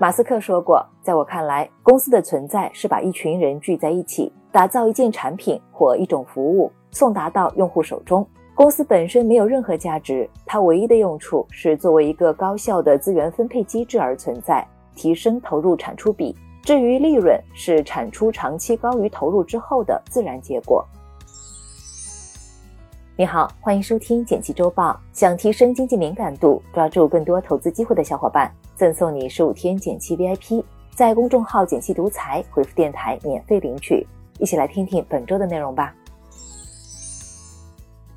马斯克说过，在我看来，公司的存在是把一群人聚在一起，打造一件产品或一种服务，送达到用户手中。公司本身没有任何价值，它唯一的用处是作为一个高效的资源分配机制而存在，提升投入产出比。至于利润，是产出长期高于投入之后的自然结果。你好，欢迎收听简七周报。想提升经济敏感度，抓住更多投资机会的小伙伴，赠送你十五天减七 VIP，在公众号“减七独裁回复“电台”免费领取。一起来听听本周的内容吧。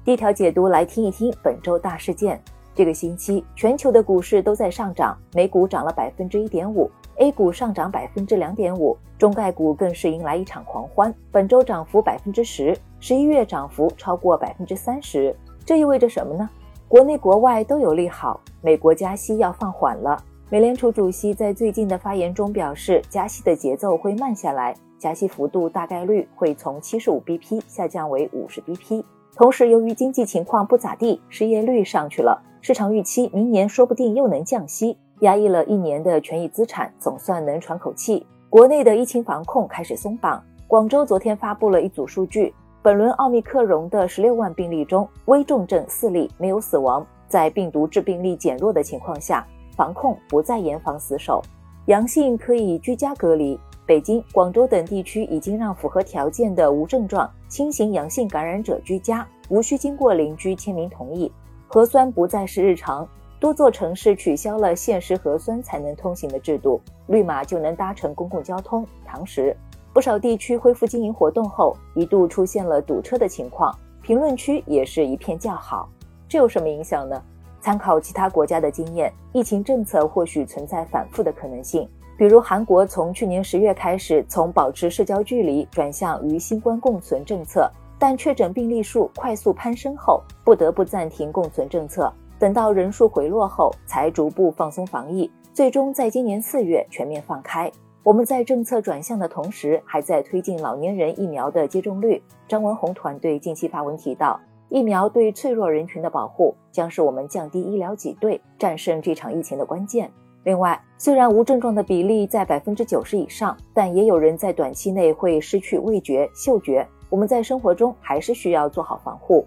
第一条解读，来听一听本周大事件。这个星期，全球的股市都在上涨，美股涨了百分之一点五。A 股上涨百分之两点五，中概股更是迎来一场狂欢，本周涨幅百分之十，十一月涨幅超过百分之三十。这意味着什么呢？国内国外都有利好，美国加息要放缓了。美联储主席在最近的发言中表示，加息的节奏会慢下来，加息幅度大概率会从七十五 BP 下降为五十 BP。同时，由于经济情况不咋地，失业率上去了，市场预期明年说不定又能降息。压抑了一年的权益资产总算能喘口气。国内的疫情防控开始松绑。广州昨天发布了一组数据：本轮奥密克戎的十六万病例中，危重症四例，没有死亡。在病毒致病力减弱的情况下，防控不再严防死守，阳性可以居家隔离。北京、广州等地区已经让符合条件的无症状、轻型阳性感染者居家，无需经过邻居签名同意。核酸不再是日常。多座城市取消了限时核酸才能通行的制度，绿码就能搭乘公共交通。堂食，不少地区恢复经营活动后，一度出现了堵车的情况，评论区也是一片叫好。这有什么影响呢？参考其他国家的经验，疫情政策或许存在反复的可能性。比如韩国从去年十月开始，从保持社交距离转向与新冠共存政策，但确诊病例数快速攀升后，不得不暂停共存政策。等到人数回落后，才逐步放松防疫，最终在今年四月全面放开。我们在政策转向的同时，还在推进老年人疫苗的接种率。张文宏团队近期发文提到，疫苗对脆弱人群的保护将是我们降低医疗挤兑、战胜这场疫情的关键。另外，虽然无症状的比例在百分之九十以上，但也有人在短期内会失去味觉、嗅觉。我们在生活中还是需要做好防护。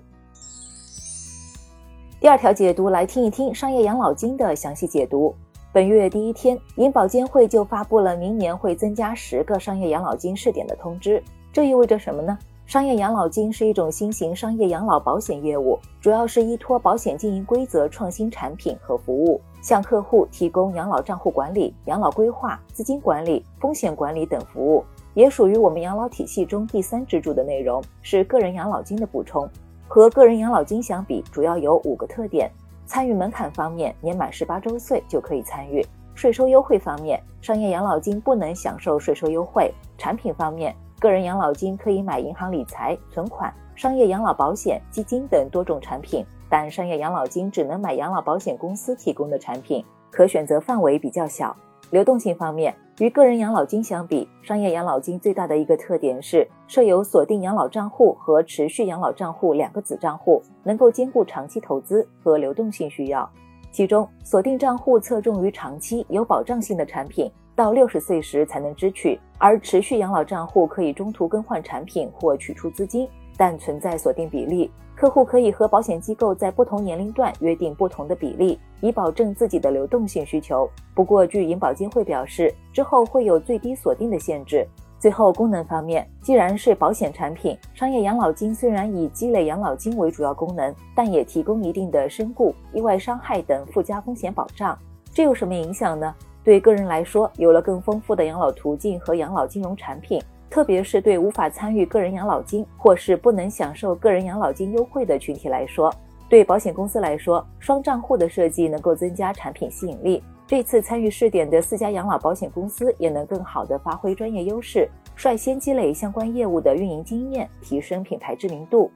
第二条解读，来听一听商业养老金的详细解读。本月第一天，银保监会就发布了明年会增加十个商业养老金试点的通知。这意味着什么呢？商业养老金是一种新型商业养老保险业务，主要是依托保险经营规则创新产品和服务，向客户提供养老账户管理、养老规划、资金管理、风险管理等服务，也属于我们养老体系中第三支柱的内容，是个人养老金的补充。和个人养老金相比，主要有五个特点：参与门槛方面，年满十八周岁就可以参与；税收优惠方面，商业养老金不能享受税收优惠；产品方面，个人养老金可以买银行理财、存款、商业养老保险、基金等多种产品，但商业养老金只能买养老保险公司提供的产品，可选择范围比较小。流动性方面，与个人养老金相比，商业养老金最大的一个特点是设有锁定养老账户和持续养老账户两个子账户，能够兼顾长期投资和流动性需要。其中，锁定账户侧重于长期有保障性的产品，到六十岁时才能支取；而持续养老账户可以中途更换产品或取出资金，但存在锁定比例。客户可以和保险机构在不同年龄段约定不同的比例，以保证自己的流动性需求。不过，据银保监会表示，之后会有最低锁定的限制。最后，功能方面，既然是保险产品，商业养老金虽然以积累养老金为主要功能，但也提供一定的身故、意外伤害等附加风险保障。这有什么影响呢？对个人来说，有了更丰富的养老途径和养老金融产品。特别是对无法参与个人养老金或是不能享受个人养老金优惠的群体来说，对保险公司来说，双账户的设计能够增加产品吸引力。这次参与试点的四家养老保险公司也能更好地发挥专业优势，率先积累相关业务的运营经验，提升品牌知名度。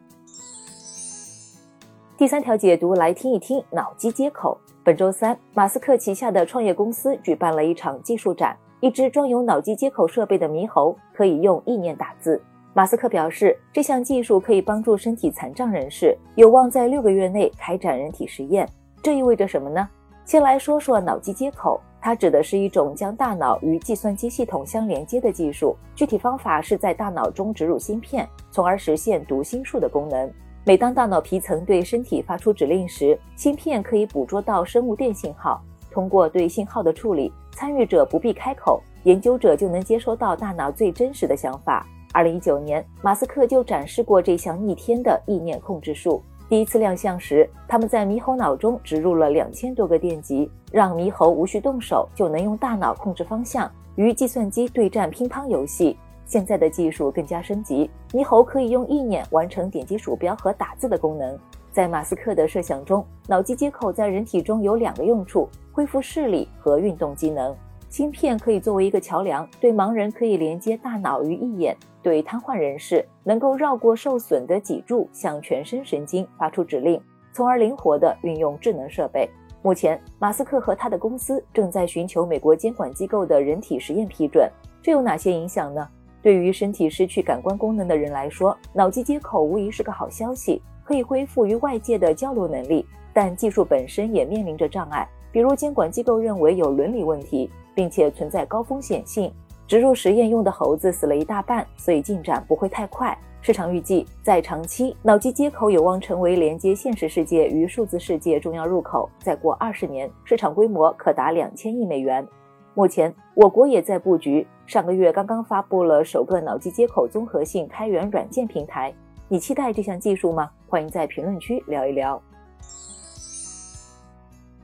第三条解读，来听一听脑机接口。本周三，马斯克旗下的创业公司举办了一场技术展。一只装有脑机接口设备的猕猴可以用意念打字。马斯克表示，这项技术可以帮助身体残障人士，有望在六个月内开展人体实验。这意味着什么呢？先来说说脑机接口，它指的是一种将大脑与计算机系统相连接的技术，具体方法是在大脑中植入芯片，从而实现读心术的功能。每当大脑皮层对身体发出指令时，芯片可以捕捉到生物电信号，通过对信号的处理，参与者不必开口，研究者就能接收到大脑最真实的想法。二零一九年，马斯克就展示过这项逆天的意念控制术。第一次亮相时，他们在猕猴脑中植入了两千多个电极，让猕猴无需动手就能用大脑控制方向，与计算机对战乒乓游戏。现在的技术更加升级，猕猴可以用意念完成点击鼠标和打字的功能。在马斯克的设想中，脑机接口在人体中有两个用处：恢复视力和运动机能。芯片可以作为一个桥梁，对盲人可以连接大脑与意眼；对瘫痪人士，能够绕过受损的脊柱，向全身神经发出指令，从而灵活地运用智能设备。目前，马斯克和他的公司正在寻求美国监管机构的人体实验批准。这有哪些影响呢？对于身体失去感官功能的人来说，脑机接口无疑是个好消息，可以恢复与外界的交流能力。但技术本身也面临着障碍，比如监管机构认为有伦理问题。并且存在高风险性，植入实验用的猴子死了一大半，所以进展不会太快。市场预计，在长期，脑机接口有望成为连接现实世界与数字世界重要入口。再过二十年，市场规模可达两千亿美元。目前，我国也在布局。上个月刚刚发布了首个脑机接口综合性开源软件平台。你期待这项技术吗？欢迎在评论区聊一聊。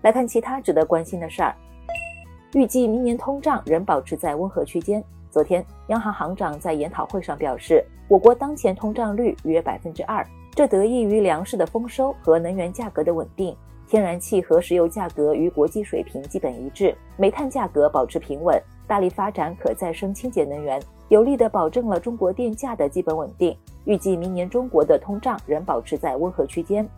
来看其他值得关心的事儿。预计明年通胀仍保持在温和区间。昨天，央行行长在研讨会上表示，我国当前通胀率约百分之二，这得益于粮食的丰收和能源价格的稳定。天然气和石油价格与国际水平基本一致，煤炭价格保持平稳，大力发展可再生清洁能源，有力地保证了中国电价的基本稳定。预计明年中国的通胀仍保持在温和区间。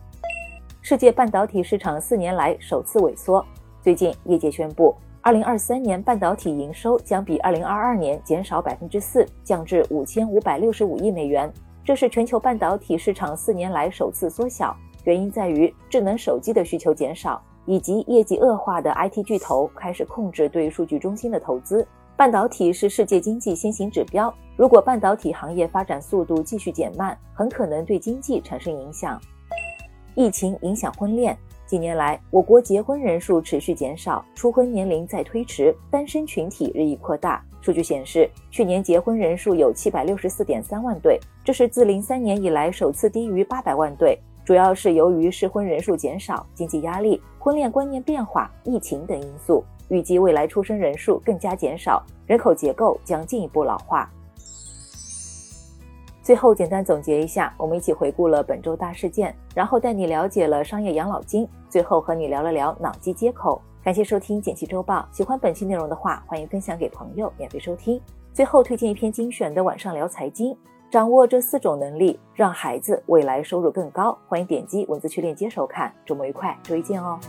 世界半导体市场四年来首次萎缩。最近，业界宣布。二零二三年半导体营收将比二零二二年减少百分之四，降至五千五百六十五亿美元。这是全球半导体市场四年来首次缩小，原因在于智能手机的需求减少，以及业绩恶化的 IT 巨头开始控制对数据中心的投资。半导体是世界经济先行指标，如果半导体行业发展速度继续减慢，很可能对经济产生影响。疫情影响婚恋。近年来，我国结婚人数持续减少，初婚年龄在推迟，单身群体日益扩大。数据显示，去年结婚人数有七百六十四点三万对，这是自零三年以来首次低于八百万对。主要是由于适婚人数减少、经济压力、婚恋观念变化、疫情等因素。预计未来出生人数更加减少，人口结构将进一步老化。最后简单总结一下，我们一起回顾了本周大事件，然后带你了解了商业养老金，最后和你聊了聊脑机接口。感谢收听简七周报，喜欢本期内容的话，欢迎分享给朋友免费收听。最后推荐一篇精选的晚上聊财经，掌握这四种能力，让孩子未来收入更高。欢迎点击文字区链接收看。周末愉快，周一见哦。